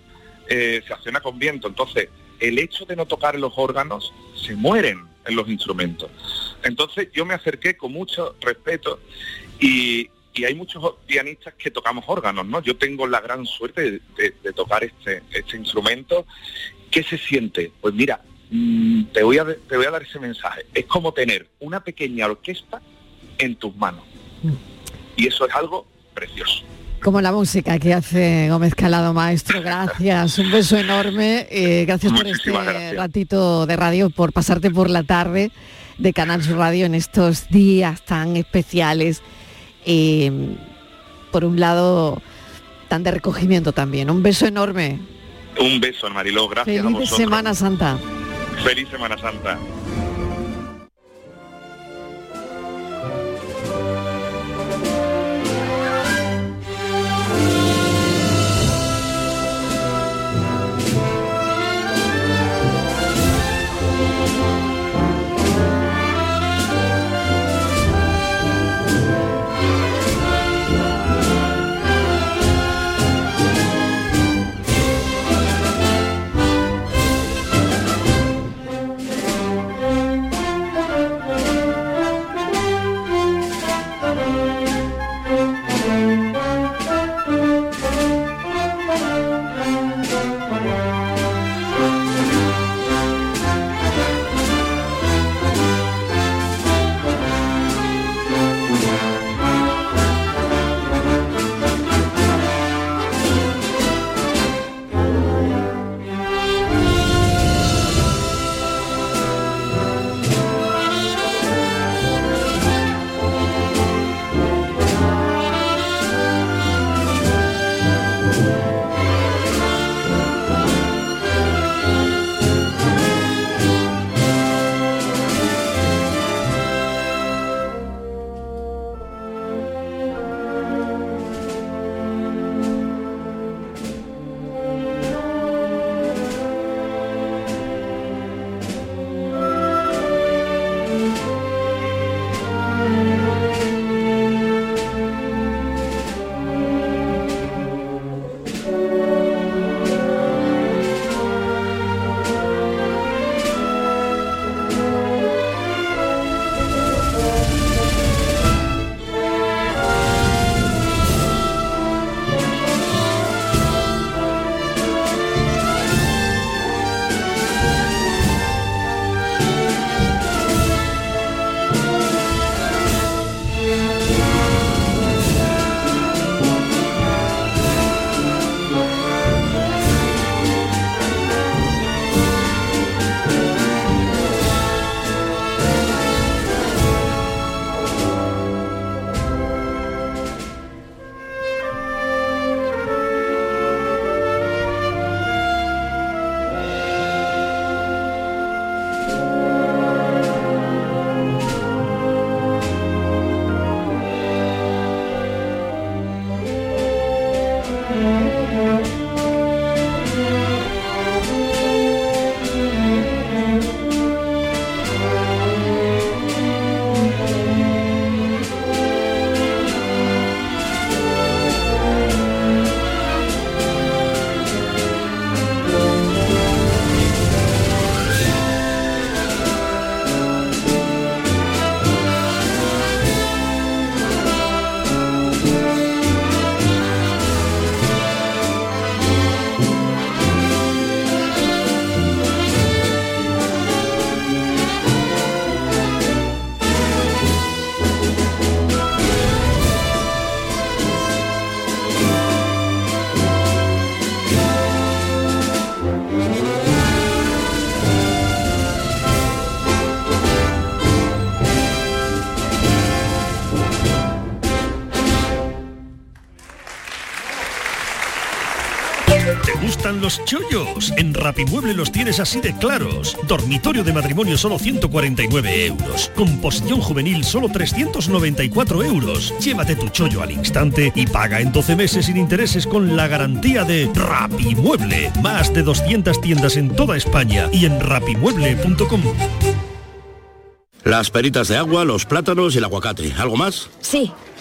A: Eh, se acciona con viento. Entonces, el hecho de no tocar los órganos, se mueren en los instrumentos. Entonces, yo me acerqué con mucho respeto y, hay muchos pianistas que tocamos órganos, ¿no? Yo tengo la gran suerte de, tocar este, este instrumento ¿Qué se siente? Pues mira, mm, te, voy a, te voy a dar ese mensaje. Es como tener una pequeña orquesta en tus manos. Mm. Y eso es algo precioso.
D: Como la música que hace Gómez Calado, maestro. Gracias, un beso enorme. Eh, gracias por este ratito de radio, por pasarte por la tarde de Canal Sur Radio en estos días tan especiales. Eh, por un lado, tan de recogimiento también. Un beso enorme.
A: Un beso, Mariló, gracias
D: Feliz
A: a vosotros.
D: Semana Santa.
A: Feliz Semana Santa.
F: Rapimueble los tienes así de claros. Dormitorio de matrimonio solo 149 euros. Composición juvenil solo 394 euros. Llévate tu chollo al instante y paga en 12 meses sin intereses con la garantía de Rapimueble. Más de 200 tiendas en toda España y en rapimueble.com.
G: Las peritas de agua, los plátanos y el aguacate. ¿Algo más?
H: Sí,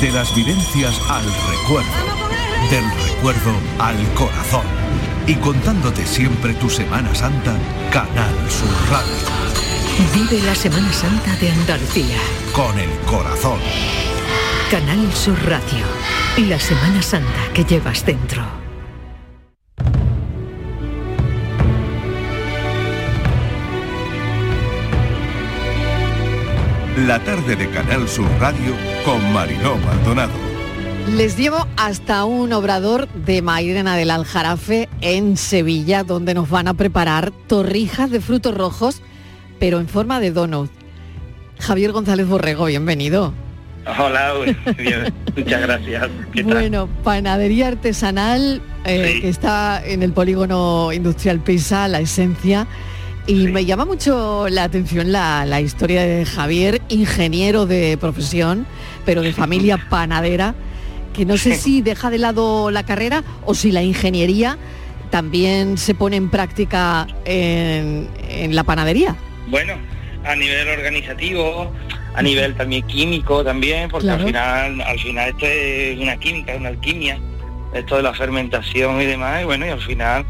C: De las vivencias al recuerdo. Del recuerdo al corazón. Y contándote siempre tu Semana Santa, Canal Sur Radio.
I: Vive la Semana Santa de Andalucía.
C: Con el corazón.
I: Canal Sur Radio. La Semana Santa que llevas dentro.
C: La tarde de Canal Sur Radio con Mariló Maldonado.
D: Les llevo hasta un obrador de Mairena del Aljarafe en Sevilla, donde nos van a preparar torrijas de frutos rojos, pero en forma de donut. Javier González Borrego, bienvenido.
J: Hola, bien, muchas gracias. ¿Qué tal?
D: Bueno, panadería artesanal eh,
J: Sí.
D: que está en el polígono industrial Pisa, la esencia. Y me llama mucho la atención la, la historia de Javier, ingeniero de profesión, pero de familia panadera, que no sé si deja de lado la carrera o si la ingeniería también se pone en práctica en, en la panadería.
J: Bueno, a nivel organizativo, a nivel también químico también, porque
D: Claro.
J: al final, al final esto es una química, una alquimia, esto de la fermentación y demás, y bueno, y al final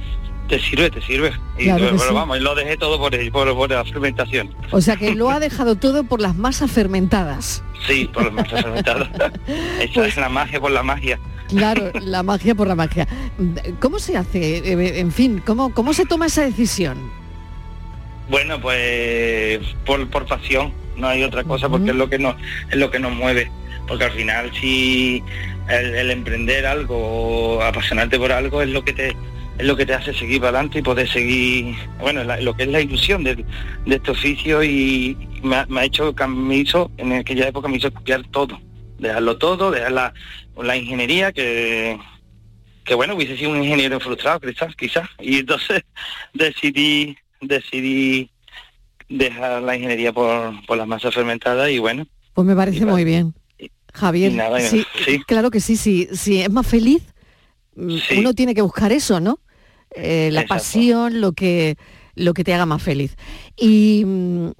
J: te sirve, te sirve. Y
D: Claro sí.
J: vamos, lo dejé todo por, el- por, por la fermentación.
D: O sea que lo ha dejado todo por las masas fermentadas.
J: Sí, por las masas fermentadas. Esa
D: Pues
J: es la magia por la magia.
D: Claro, la magia por la magia. ¿Cómo se hace? Eh, En fin, ¿cómo, cómo se toma esa decisión?
J: Bueno, pues por, por pasión, no hay otra cosa, porque es lo que nos, es lo que nos mueve. Porque al final si el, el emprender algo o apasionarte por algo es lo que te es lo que te hace seguir para adelante y poder seguir, bueno, la- lo que es la ilusión de, de este oficio y me ha, me ha hecho, me hizo, en aquella época me hizo cambiar todo, dejarlo todo, dejar la, la ingeniería que, que bueno, hubiese sido un ingeniero frustrado quizás, quizás, y entonces decidí, decidí dejar la ingeniería por, por las masas fermentadas y bueno,
D: Pues me parece muy bien. Javier,
J: y nada,
D: sí,
J: sí.
D: claro que sí, sí, sí, es más feliz, mm,
J: Sí.
D: uno tiene que buscar eso, ¿no? Eh, la
J: Exacto.
D: pasión, lo que, lo que te haga más feliz. Y mm,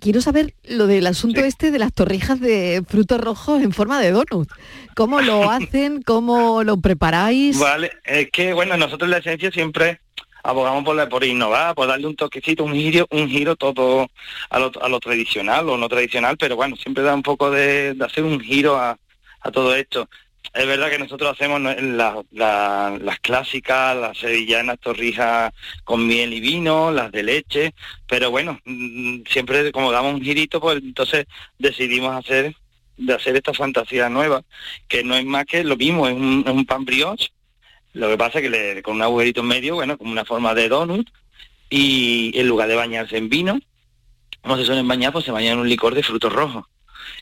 D: quiero saber lo del asunto este de las torrijas de frutos rojos en forma de donut. ¿Cómo lo hacen? ¿Cómo lo preparáis?
J: Vale, es que bueno, nosotros en la esencia siempre abogamos por, la- por innovar, por darle un toquecito, un giro, un giro todo a lo, a lo tradicional o no tradicional, pero bueno, siempre da un poco de, de hacer un giro a, a todo esto. Es verdad que nosotros hacemos las clásicas, las sevillanas, torrijas con miel y vino, las de leche, pero bueno, mm, siempre como damos un girito, pues entonces decidimos hacer de hacer esta fantasía nueva, que no es más que lo mismo, es un, pan brioche, lo que pasa es que le, con un agujerito en medio, bueno, como una forma de donut, y en lugar de bañarse en vino, como se suelen bañar, pues se baña en un licor de frutos rojos.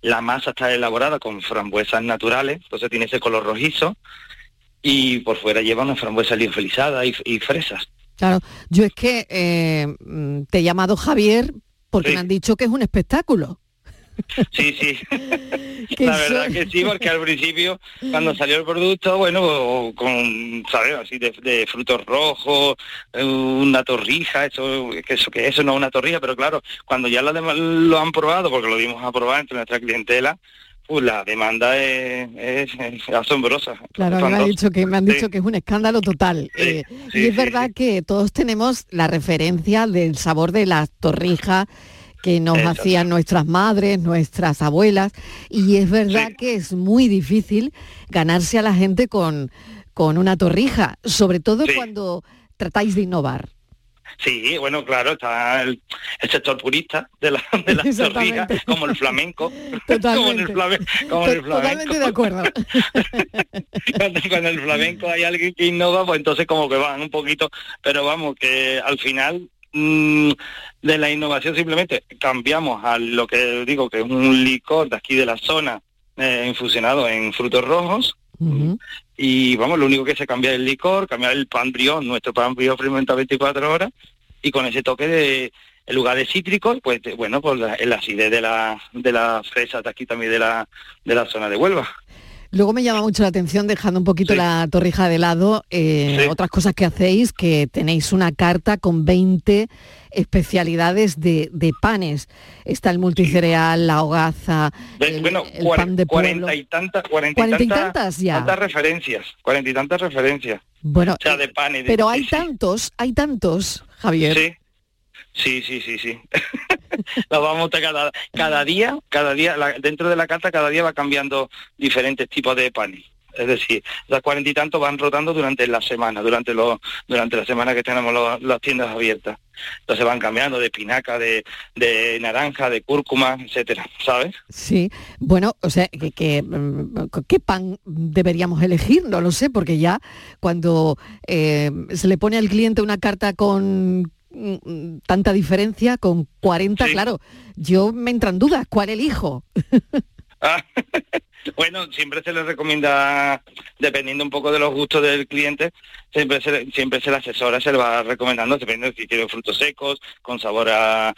J: La masa está elaborada con frambuesas naturales, entonces tiene ese color rojizo, y por fuera lleva una frambuesa liofilizada y, y fresas.
D: Claro, yo es que eh, mm, te he llamado Javier porque
J: Sí.
D: me han dicho que es un espectáculo.
J: Sí, sí. La verdad que sí, porque al principio, cuando salió el producto, bueno, con, ¿sabes? Así de, de frutos rojos, eh, una torrija, eso que eso que eso no es una torrija, pero claro, cuando ya lo, han probado, porque lo dimos a probar entre nuestra clientela, pues la demanda es, es- es asombrosa.
D: Claro, me, ha
J: Espantosa.
D: dicho que, me han
J: Sí.
D: dicho que es un escándalo total. Eh,
J: sí,
D: y es verdad que todos tenemos la referencia del sabor de las torrijas que nos hacían nuestras madres, nuestras abuelas, y es verdad que es muy difícil ganarse a la gente con, con una torrija, sobre todo cuando tratáis de innovar.
J: Sí, bueno, claro, está el, el sector purista de la, de la torrija, como el flamenco. como en el, flame- como en el flamenco.
D: Totalmente de acuerdo.
J: cuando, cuando el flamenco hay alguien que innova, pues entonces como que van un poquito, pero vamos, que al final mm, de la innovación simplemente cambiamos a lo que digo que es un licor de aquí de la zona eh, infusionado en frutos rojos y vamos, lo único que se cambia es el licor, cambiar el pan brión, nuestro pan brión fermenta 24 horas y con ese toque de en lugar de cítricos, pues de- bueno, pues la, el acidez de la de las fresas de aquí también de la de la zona de Huelva.
D: Luego me llama mucho la atención, dejando un poquito la torrija de lado, eh, otras cosas que hacéis, que tenéis una carta con 20 especialidades de, de panes. Está el multicereal, la hogaza,
J: De- bueno,
D: el
J: cuare-
D: pan de pueblo.
J: cuarenta y tantas, cuarenta
D: Cuarenta y
J: tantas,
D: tantas ya.
J: tantas referencias, cuarenta y tantas referencias.
D: Bueno,
J: o sea, de panes. de-
D: pero hay tantos, hay tantos, Javier.
J: Sí, sí, sí, sí, Lo vamos a cada, cada día, cada día, la- dentro de la carta cada día va cambiando diferentes tipos de panes. Es decir, las cuarenta y tantos van rotando durante la semana, durante los, durante la semana que tenemos las tiendas abiertas. Entonces van cambiando de espinaca, de, de naranja, de cúrcuma, etcétera, ¿sabes?
D: Sí, bueno, o sea, que, mm, ¿qué pan deberíamos elegir? No lo sé, porque ya cuando eh, se le pone al cliente una carta con tanta diferencia, con 40, claro, yo me entran dudas, ¿cuál elijo?
J: Ah, bueno, siempre se le recomienda, dependiendo un poco de los gustos del cliente, siempre se, siempre se le asesora, se le va recomendando, dependiendo de si quiere frutos secos, con sabor a,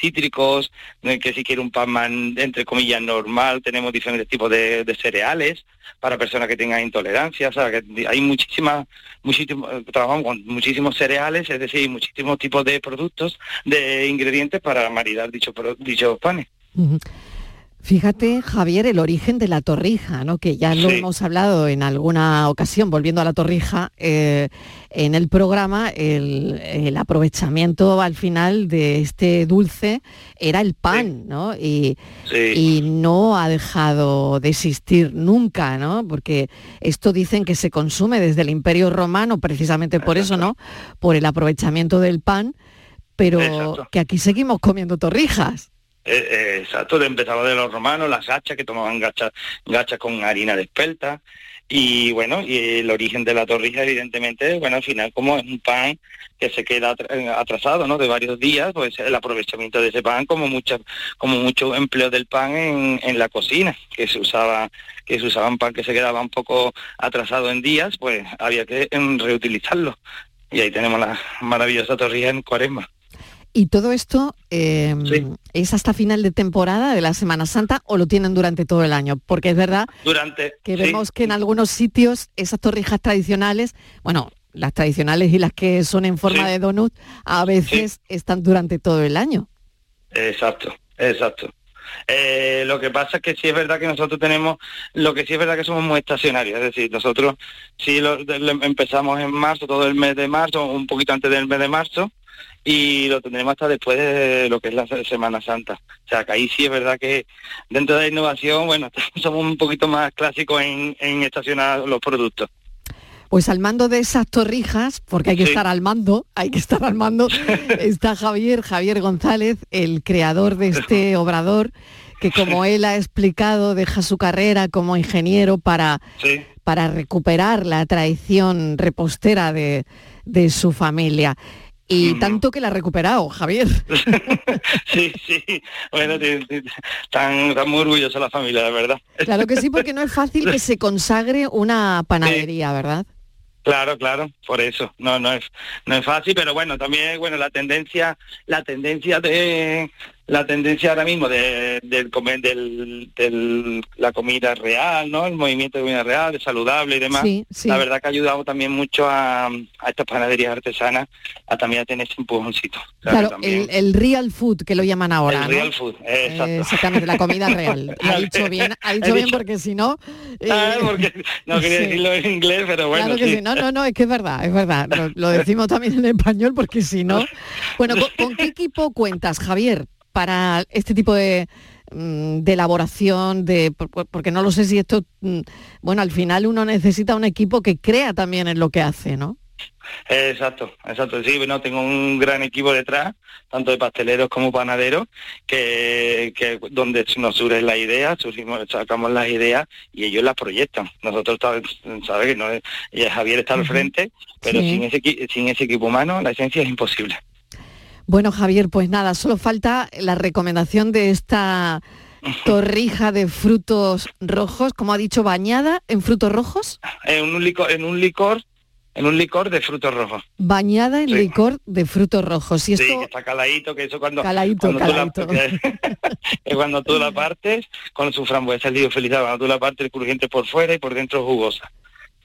J: cítricos, que si quiere un pan entre comillas, normal, tenemos diferentes tipos de, cereales para personas que tengan intolerancia, o sea, que hay muchísimas, muchísimos, trabajamos con muchísimos cereales, es decir, muchísimos tipos de productos, de ingredientes para maridar dicho, pro- dichos panes.
D: Fíjate, Javier, el origen de la torrija, ¿no? que ya lo
J: Sí.
D: hemos hablado en alguna ocasión, volviendo a la torrija, eh, en el programa, el, el aprovechamiento al final de este dulce era el pan, ¿no? Y, y no ha dejado de existir nunca, ¿no? Porque esto dicen que se consume desde el Imperio Romano, precisamente por eso, ¿no? Por el aprovechamiento del pan, pero
J: Exacto.
D: que aquí seguimos comiendo torrijas.
J: Eh, eh, exacto, empezaba de los romanos, las gachas que tomaban gachas, gachas con harina de espelta y bueno, y el origen de la torrija evidentemente, bueno, al final como es un pan que se queda eh, atrasado, ¿no? De varios días, pues el aprovechamiento de ese pan como mucha, como mucho empleo del pan en, en la cocina, que se usaba, que se usaban pan que se quedaba un poco atrasado en días, pues había que em, reutilizarlo. Y ahí tenemos la maravillosa torrija en cuaresma.
D: ¿Y todo esto eh, es hasta final de temporada de la Semana Santa o lo tienen durante todo el año? Porque es verdad
J: Durante
D: que
J: sí.
D: vemos que en algunos sitios esas torrijas tradicionales, bueno, las tradicionales y las que son en forma
J: Sí.
D: de donut, a veces están durante todo el año.
J: Exacto, exacto. Eh, lo que pasa es que sí es verdad que nosotros tenemos, lo que sí es verdad que somos muy estacionarios, es decir, nosotros sí lo empezamos en marzo, todo el mes de marzo, un poquito antes del mes de marzo, y lo tendremos hasta después de lo que es la se- Semana Santa. O sea, que ahí sí es verdad que dentro de la innovación, bueno, somos un poquito más clásicos en, en estacionar los productos.
D: Pues al mando de esas torrijas, porque hay que
J: Sí.
D: estar al mando, hay que estar al mando, está Javier, Javier González, el creador de este obrador, que como él ha explicado, deja su carrera como ingeniero para,
J: Sí.
D: para recuperar la tradición repostera de, de su familia. Y tanto que la ha recuperado, Javier.
J: Sí, sí, bueno, ti- están, están muy orgullosos la familia, de verdad.
D: Claro que sí, porque no es fácil que se consagre una panadería, ¿verdad?
J: Claro, claro, por eso. No, no es, no es fácil, pero bueno, también, bueno, la tendencia, la tendencia de, la tendencia ahora mismo de, del comer, del, del- la comida real, ¿no? El movimiento de comida real, de saludable y demás.
D: Sí, sí.
J: La verdad que ha ayudado también mucho a, a estas panaderías artesanas a también a tener ese empujoncito.
D: Claro, el, el real food que lo llaman ahora,
J: el
D: ¿no?
J: real food, exacto.
D: Eh, exactamente, la comida real. Ha dicho bien, ha dicho bien porque si no... eh,
J: Ah, porque no quería
D: sí.
J: decirlo en inglés, pero bueno,
D: claro que
J: sí.
D: sí. No, no, no, es que es verdad, es verdad. Lo, lo decimos también en español porque si no... Bueno, ¿con, con qué equipo cuentas, Javier, para este tipo de, mm, de elaboración? de por- por- Porque no lo sé si esto... mm, Bueno, al final uno necesita un equipo que crea también en lo que hace, ¿no?
J: Exacto, exacto. Sí, bueno, tengo un gran equipo detrás, tanto de pasteleros como panaderos, que, que donde nos surge la idea, surgimos, sacamos las ideas y ellos las proyectan. Nosotros, sabes que no es, Javier está al frente, pero
D: Sí.
J: sin ese sin ese equipo humano la esencia es imposible.
D: Bueno, Javier, pues nada, solo falta la recomendación de esta torrija de frutos rojos, como ha dicho, bañada en frutos rojos,
J: En un licor, en un licor, en un licor de frutos rojos.
D: bañada en
J: Sí.
D: licor de frutos rojos. Y
J: Sí, que está caladito, que eso cuando,
D: Caladito,
J: cuando
D: caladito.
J: tú la, cuando tú la partes con su frambuesa el lío feliz, cuando tú la partes el crujiente por fuera y por dentro jugosa.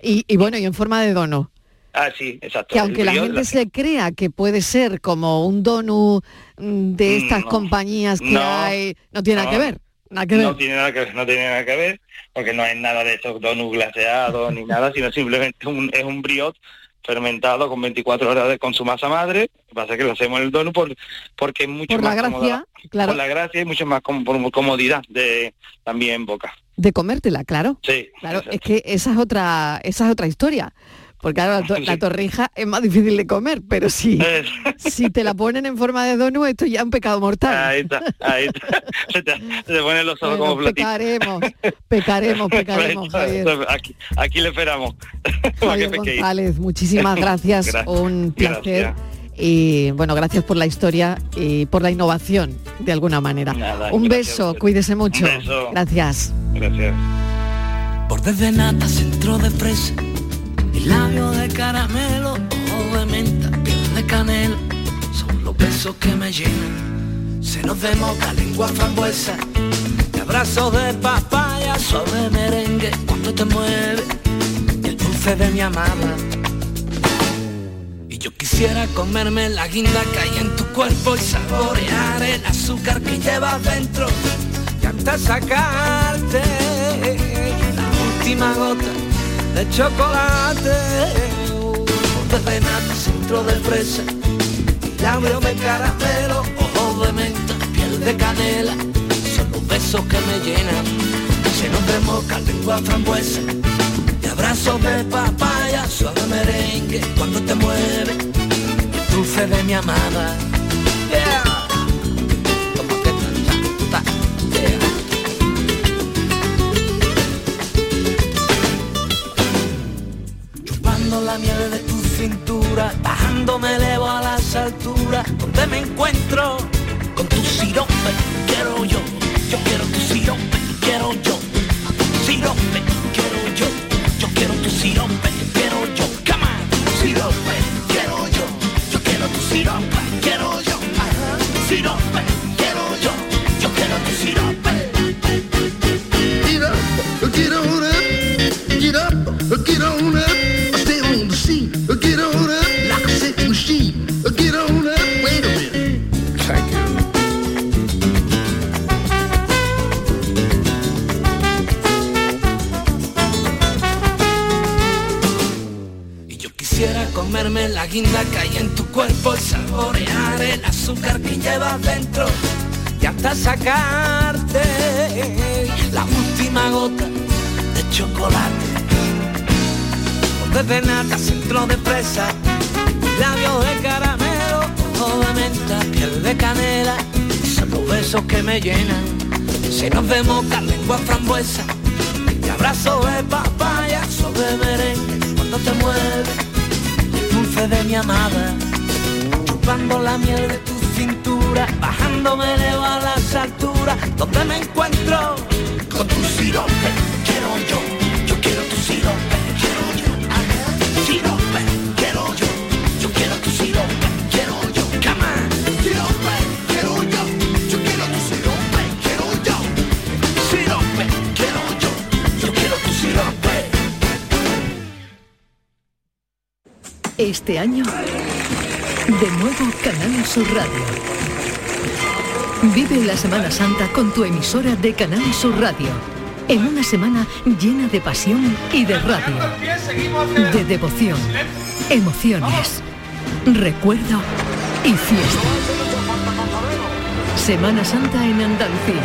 D: y, y bueno, y en forma de dono.
J: Ah, sí, exacto.
D: Que aunque
J: El
D: la gente se crea que puede ser como un donut mm, de estas
J: No.
D: compañías que
J: No.
D: hay, no tiene nada que ver. Nada que ver.
J: No tiene nada que ver, no tiene nada que ver, porque no es nada de esos donuts glaseados ni nada, sino simplemente es un, es un brioche fermentado con 24 horas de, con su masa madre. Lo que pasa es que lo hacemos en el donut por, porque es mucho
D: Por la
J: más cómodo.
D: gracia, claro.
J: Por la gracia y mucho más com- por comodidad de también en boca.
D: De comértela, claro.
J: Sí.
D: Claro, es que esa es otra, esa es otra historia. Porque claro, la, to- la torrija es más difícil de comer, pero si, si te la ponen en forma de donut, esto ya es un pecado mortal.
J: Ahí está, ahí está. Se te, se te ponen los ojos
D: Bueno,
J: como platitos.
D: pecaremos, pecaremos, pecaremos, Javier.
J: Aquí, aquí le esperamos.
D: Javier. González, muchísimas gracias,
J: Gra-
D: un placer.
J: gracias.
D: Y bueno, gracias por la historia y por la innovación, de alguna manera.
J: Nada,
D: un beso,
J: usted.
D: cuídese mucho.
J: Un beso.
D: Gracias.
J: Gracias.
K: Bordes de nata, centro de fresa labios de caramelo, ojo de menta, piel de canela, son los besos que me llenan. Senos de moca, lengua frambuesa, y abrazos de papaya, suave merengue cuando te mueve, y el dulce de mi amada. Y yo quisiera comerme la guinda que hay en tu cuerpo y saborear el azúcar que llevas dentro y hasta sacarte la última gota de chocolate. Bordes de nata, centro de fresa, labio de caramelo, ojo de menta, piel de canela, son los besos que me llenan, llenos de moca, lengua frambuesa, y abrazos de papaya, suave merengue, cuando te mueve, dulce de mi amada. Cintura, bajando me elevo a las alturas, donde me encuentro con tu sirope, quiero yo, yo quiero tu sirope, quiero yo, sirope, quiero yo, yo quiero tu sirope, de nata, centro de fresa, labios de caramelo, ojo de menta, piel de canela, son besos que me llenan, senos de moca, lengua frambuesa, y abrazo de papaya sobre merengue cuando te mueve el dulce de mi amada. Chupando la miel de tu cintura bajándome elevo a las alturas donde me encuentro con tu sirope
I: Este año, de nuevo Canal Sur Radio. Vive la Semana Santa con tu emisora de Canal Sur Radio. En una semana llena de pasión y de radio. De devoción, emociones, recuerdo y fiesta. Semana Santa en Andalucía.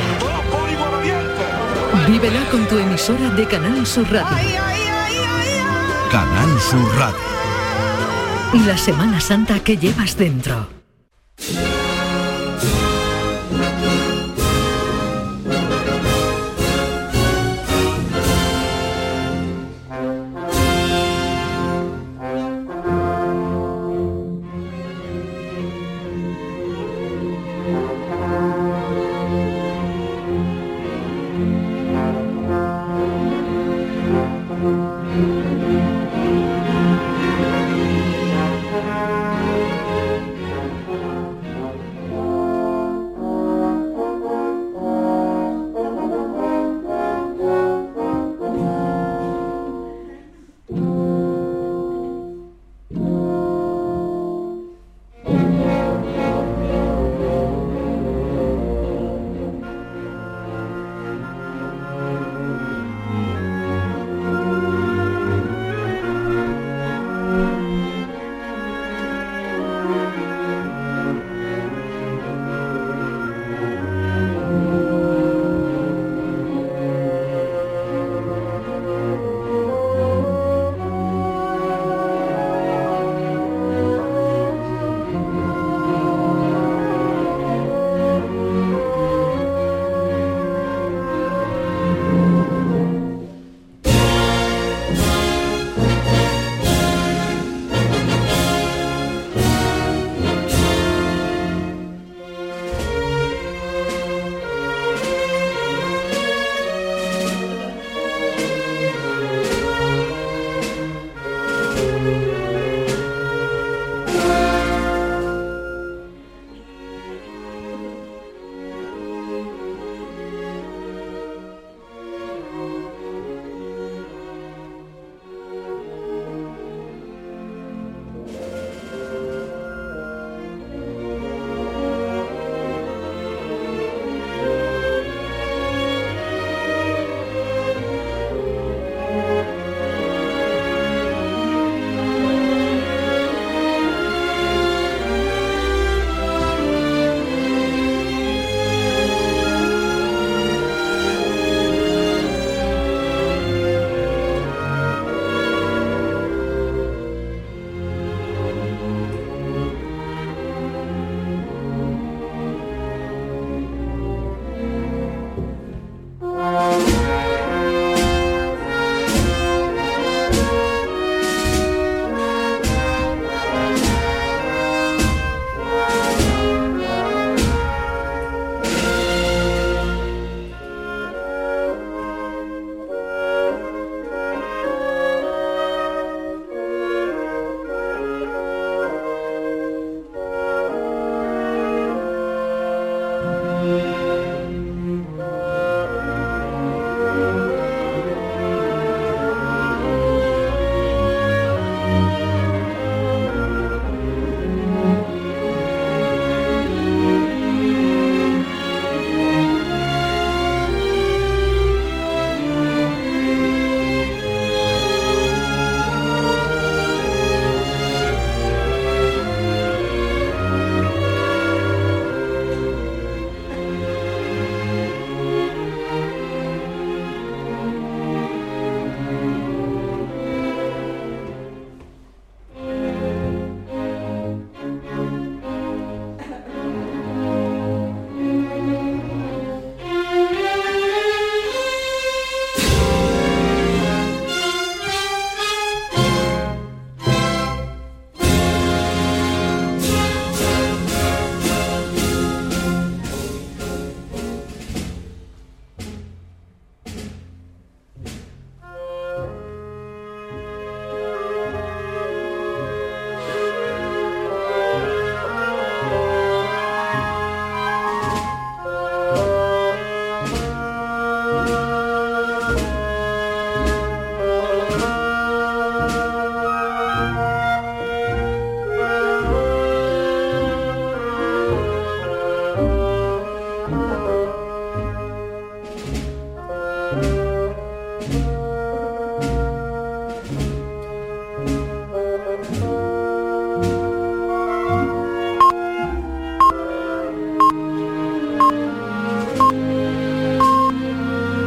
I: Vívela con tu emisora de Canal Sur Radio.
C: Canal Sur Radio.
I: La Semana Santa que llevas dentro.